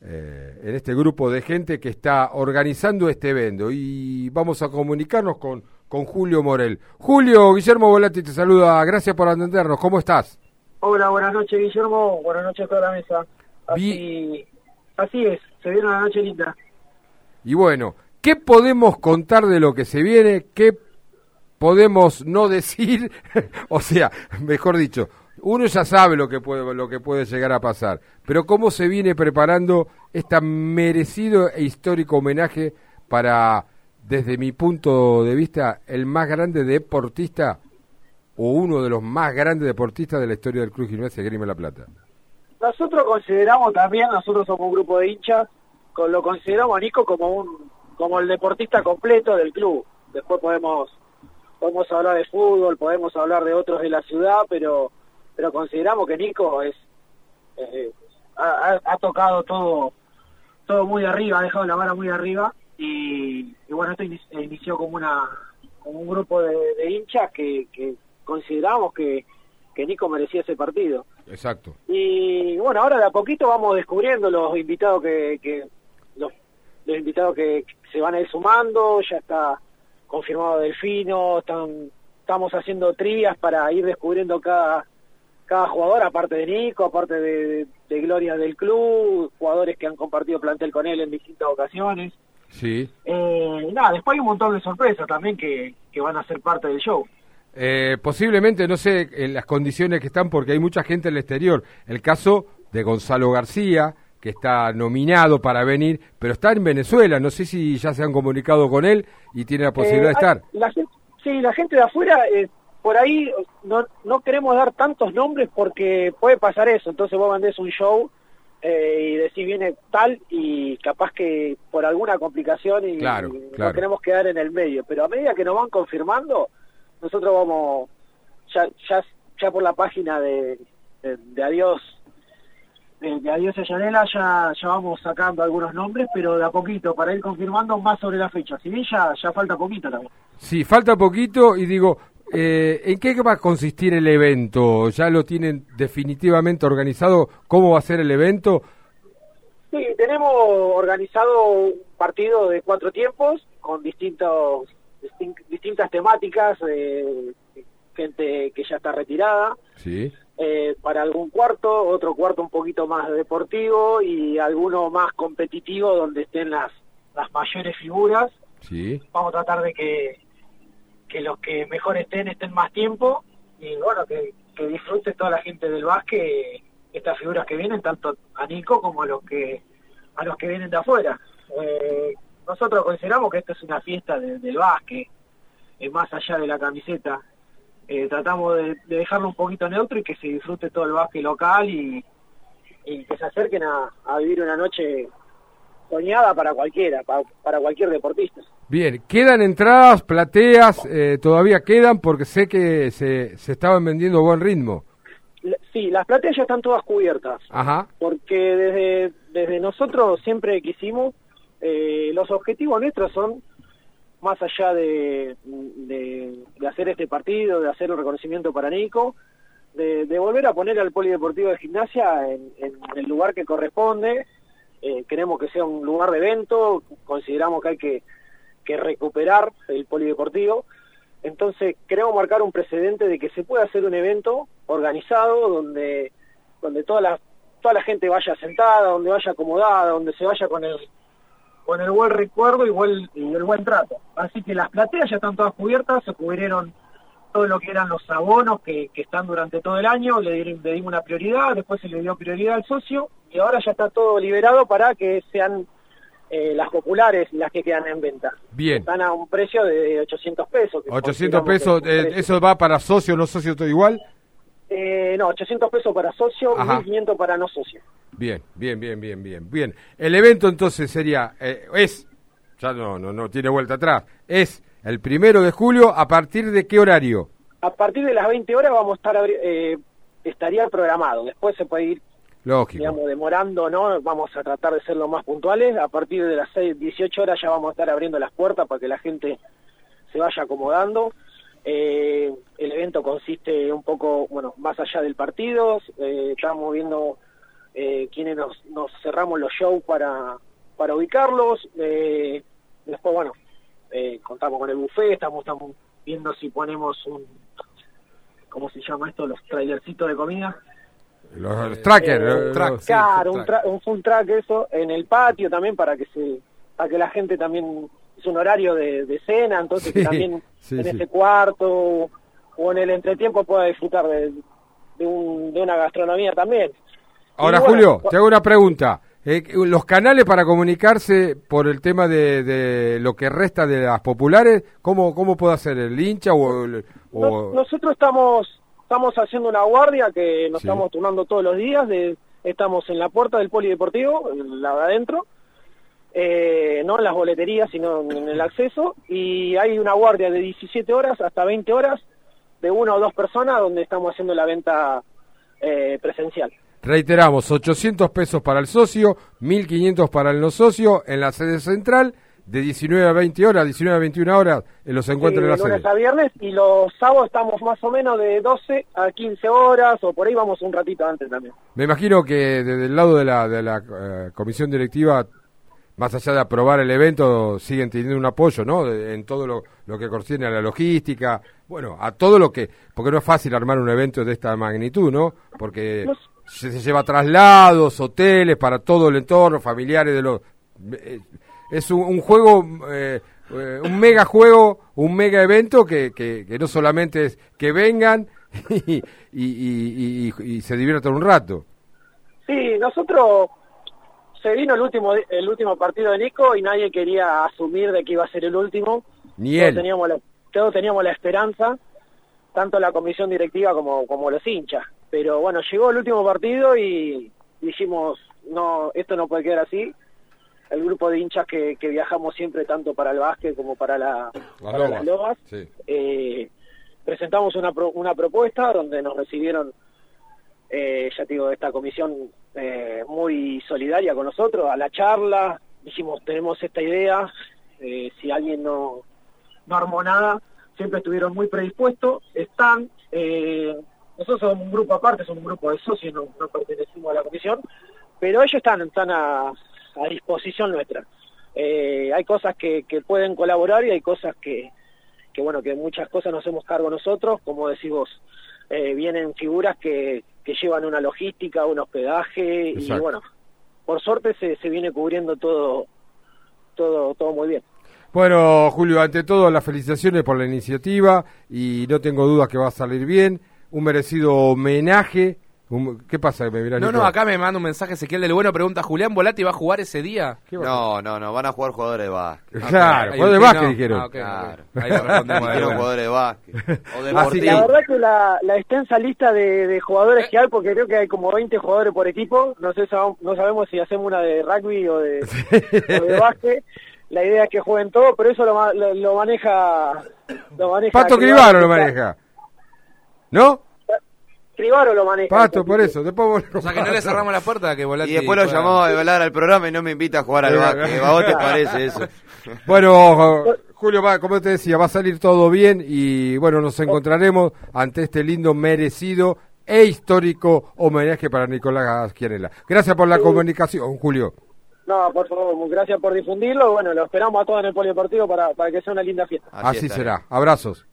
eh, en este grupo de gente que está organizando este evento y vamos a comunicarnos con, con Julio Morel. Julio, Guillermo Volati te saluda, gracias por atendernos, ¿cómo estás? Hola, buenas noches Guillermo, buenas noches a toda la mesa. Así, así es, se viene una noche linda. Y bueno, ¿qué podemos contar de lo que se viene? ¿Qué podemos no decir? o sea, mejor dicho, uno ya sabe lo que puede lo que puede llegar a pasar, pero cómo se viene preparando este merecido e histórico homenaje para desde mi punto de vista el más grande deportista o uno de los más grandes deportistas de la historia del Club Gimnasia Grima La Plata. Nosotros consideramos también, nosotros somos un grupo de hinchas, lo consideramos a Nico como un como el deportista completo del club. Después podemos podemos hablar de fútbol, podemos hablar de otros de la ciudad, pero pero consideramos que Nico es eh, ha, tocado todo todo muy arriba, ha dejado la vara muy arriba y, bueno, esto inició como una como un grupo de, hinchas que, que consideramos que, que Nico merecía ese partido. Exacto. Y bueno, ahora de a poquito vamos descubriendo los invitados que, que los, los invitados que se van a ir sumando, ya está confirmado Delfino, están, estamos haciendo trivias para ir descubriendo cada cada jugador, aparte de Nico, aparte de, Gloria del club, jugadores que han compartido plantel con él en distintas ocasiones. Sí. Eh, nada, después hay un montón de sorpresas también que, que van a ser parte del show. Eh, posiblemente, no sé, en las condiciones que están, porque hay mucha gente en el exterior. El caso de Gonzalo García, que está nominado para venir, pero está en Venezuela. No sé si ya se han comunicado con él y tiene la posibilidad de eh, estar. La, sí, la gente de afuera por ahí no, no queremos dar tantos nombres porque puede pasar eso. Entonces vos mandés un show eh, y decís viene tal y capaz que por alguna complicación y, claro, no queremos quedar en el medio. Pero a medida que nos van confirmando, nosotros vamos ya ya, ya por la página de, de, Adiós de, Adiós a Yanela ya, ya vamos sacando algunos nombres, pero de a poquito, para ir confirmando más sobre la fecha. Si bien ya, ya falta poquito también. Sí, falta poquito y digo, eh, ¿En qué va a consistir el evento? ¿Ya lo tienen definitivamente organizado? ¿Cómo va a ser el evento? Sí, tenemos organizado un partido de cuatro tiempos con distintos distintas temáticas, eh, gente que ya está retirada. Sí. Eh, para algún cuarto, otro cuarto un poquito más deportivo y alguno más competitivo donde estén las, las mayores figuras. Sí. Vamos a tratar de que que los que mejor estén estén más tiempo y bueno, que, disfrute toda la gente del básquet estas figuras que vienen, tanto a Nico como a los que a los que vienen de afuera. Eh, nosotros consideramos que esto es una fiesta del básquet, eh, más allá de la camiseta. Eh, tratamos de, dejarlo un poquito neutro y que se disfrute todo el básquet local y, que se acerquen a vivir una noche soñada para cualquiera, para, cualquier deportista. Bien, ¿quedan entradas, plateas? Eh, ¿Todavía quedan? Porque sé que se, se estaban vendiendo a buen ritmo. Sí, las plateas ya están todas cubiertas. Ajá. Porque desde, desde nosotros siempre quisimos, eh, los objetivos nuestros son, más allá de, de, hacer este partido, de hacer un reconocimiento para Nico, de, de volver a poner al polideportivo de gimnasia en, en el lugar que corresponde, eh, queremos que sea un lugar de evento, consideramos que hay que, que recuperar el polideportivo, entonces queremos marcar un precedente de que se puede hacer un evento organizado donde, donde toda la, toda la gente vaya sentada, donde vaya acomodada, donde se vaya con el con el buen recuerdo y, buen, y el buen trato. Así que las plateas ya están todas cubiertas, se cubrieron todo lo que eran los abonos que, que están durante todo el año, le, le dimos una prioridad, después se le dio prioridad al socio y ahora ya está todo liberado para que sean eh, las populares las que quedan en venta. Bien. Están a un precio de 800 pesos. 800 pesos, eh, ¿eso va para socio o no socio todo igual? Eh, no, 800 pesos para socio, 1500 para no socio. Bien, bien, bien, bien, bien, bien. El evento entonces sería, es, ya no, no, no tiene vuelta atrás, es el primero de julio, ¿a partir de qué horario? A partir de las 20 horas vamos a estar, estaría programado, después se puede ir digamos, demorando, ¿no? Vamos a tratar de ser lo más puntuales. A partir de las 6, 18 horas ya vamos a estar abriendo las puertas para que la gente se vaya acomodando. Eh, el evento consiste un poco, bueno, más allá del partido, eh, estamos viendo eh, quienes nos, nos cerramos los shows para, para ubicarlos. Eh, después, bueno, eh, contamos con el buffet, estamos, estamos viendo si ponemos un, ¿cómo se llama esto? Los trailercitos de comida. Los, trackers. Eh, los- claro, sí, un, tra- un full track eso, en el patio también para que se para que la gente también es un horario de, de cena, entonces que también sí, en ese cuarto o en el entretiempo pueda disfrutar de, de, un- de una gastronomía también. Ahora, bueno, Julio, te hago una pregunta. Eh, los canales para comunicarse por el tema de, de lo que resta de las populares, ¿cómo, cómo puede hacer el hincha o, el- o- Nos- nosotros estamos estamos haciendo una guardia que nos Sí. estamos turnando todos los días. De, estamos en la puerta del polideportivo, la de adentro, eh, no en las boleterías, sino en el acceso. Y hay una guardia de 17 horas hasta 20 horas de una o dos personas donde estamos haciendo la venta eh, presencial. Reiteramos, 800 pesos para el socio, 1500 para el no socio en la sede central, de 19 a 20 horas, 19 a 21 horas en los encuentros Sí, de la de lunes sede? a viernes y los sábados estamos más o menos de 12 a 15 horas o por ahí vamos un ratito antes también. Me imagino que desde el lado de la, de la eh, comisión directiva, más allá de aprobar el evento, siguen teniendo un apoyo, ¿no? De- en todo lo, lo que concierne a la logística, bueno, a todo lo que, porque no es fácil armar un evento de esta magnitud, ¿no? Porque No sé. Se, se lleva traslados, hoteles para todo el entorno, familiares de los... eh, Es un, un juego, eh, eh, un mega juego, un mega evento que, que, que no solamente es que vengan y, y, y- y- se diviertan un rato. Sí, nosotros se vino el último el último partido de Nico y nadie quería asumir de que iba a ser el último. Ni todos él. Teníamos la, todos teníamos la esperanza, tanto la comisión directiva como, como los hinchas. Pero bueno, llegó el último partido y dijimos, no, esto no puede quedar así. El grupo de hinchas que, que viajamos siempre tanto para el básquet como para, la, para las lobas, Sí. eh, presentamos una, pro- una propuesta donde nos recibieron, eh, ya te digo, esta comisión eh, muy solidaria con nosotros, a la charla, dijimos, tenemos esta idea, eh, si alguien no, no armó nada, siempre estuvieron muy predispuestos, están, eh, nosotros somos un grupo aparte, somos un grupo de socios, no, no pertenecimos a la comisión, pero ellos están, están a, a disposición nuestra. Eh, hay cosas que, que pueden colaborar y hay cosas que, que bueno, que muchas cosas nos hacemos cargo nosotros, como decís vos, eh, vienen figuras que, que llevan una logística, un hospedaje y bueno, por suerte se, se viene cubriendo todo, todo, todo muy bien. Bueno, Julio, ante todo las felicitaciones por la iniciativa y no tengo dudas que va a salir bien. Un merecido homenaje. Un- ¿Qué pasa? Me No, no, acá me manda un mensaje Ezequiel del Bueno, pregunta, ¿Julián Volati va a jugar ese día? ¿Qué va- No, no, no, van a jugar jugadores de básquet. Claro, Ahí jugador de básquet no. dijeron. Ah, Claro. Ahí Dijeron jugadores de básquet. O Así deportivos. La verdad que la, la extensa lista de, de jugadores que hay, porque creo que hay como 20 jugadores por equipo, no sé no sabemos si hacemos una de rugby o de, o de básquet. La idea es que jueguen todos, pero eso lo, lo, lo maneja lo maneja Pato Cribaro, lo maneja. ¿No? Cribaro lo maneja. Pato, por eso. Después vos- O sea que no le cerramos la puerta que Volati Y después lo llamó a hablar al programa y no me invita a jugar al básquet. ¿A vos te parece eso? Bueno, Julio, como te decía, va a salir todo bien y bueno, nos encontraremos ante este lindo, merecido e histórico homenaje para Nicolás Quierela. Gracias por la comunicación, Julio. No, por favor, gracias por difundirlo. Bueno, lo esperamos a todos en el polideportivo para, para que sea una linda fiesta. Así será. Abrazos.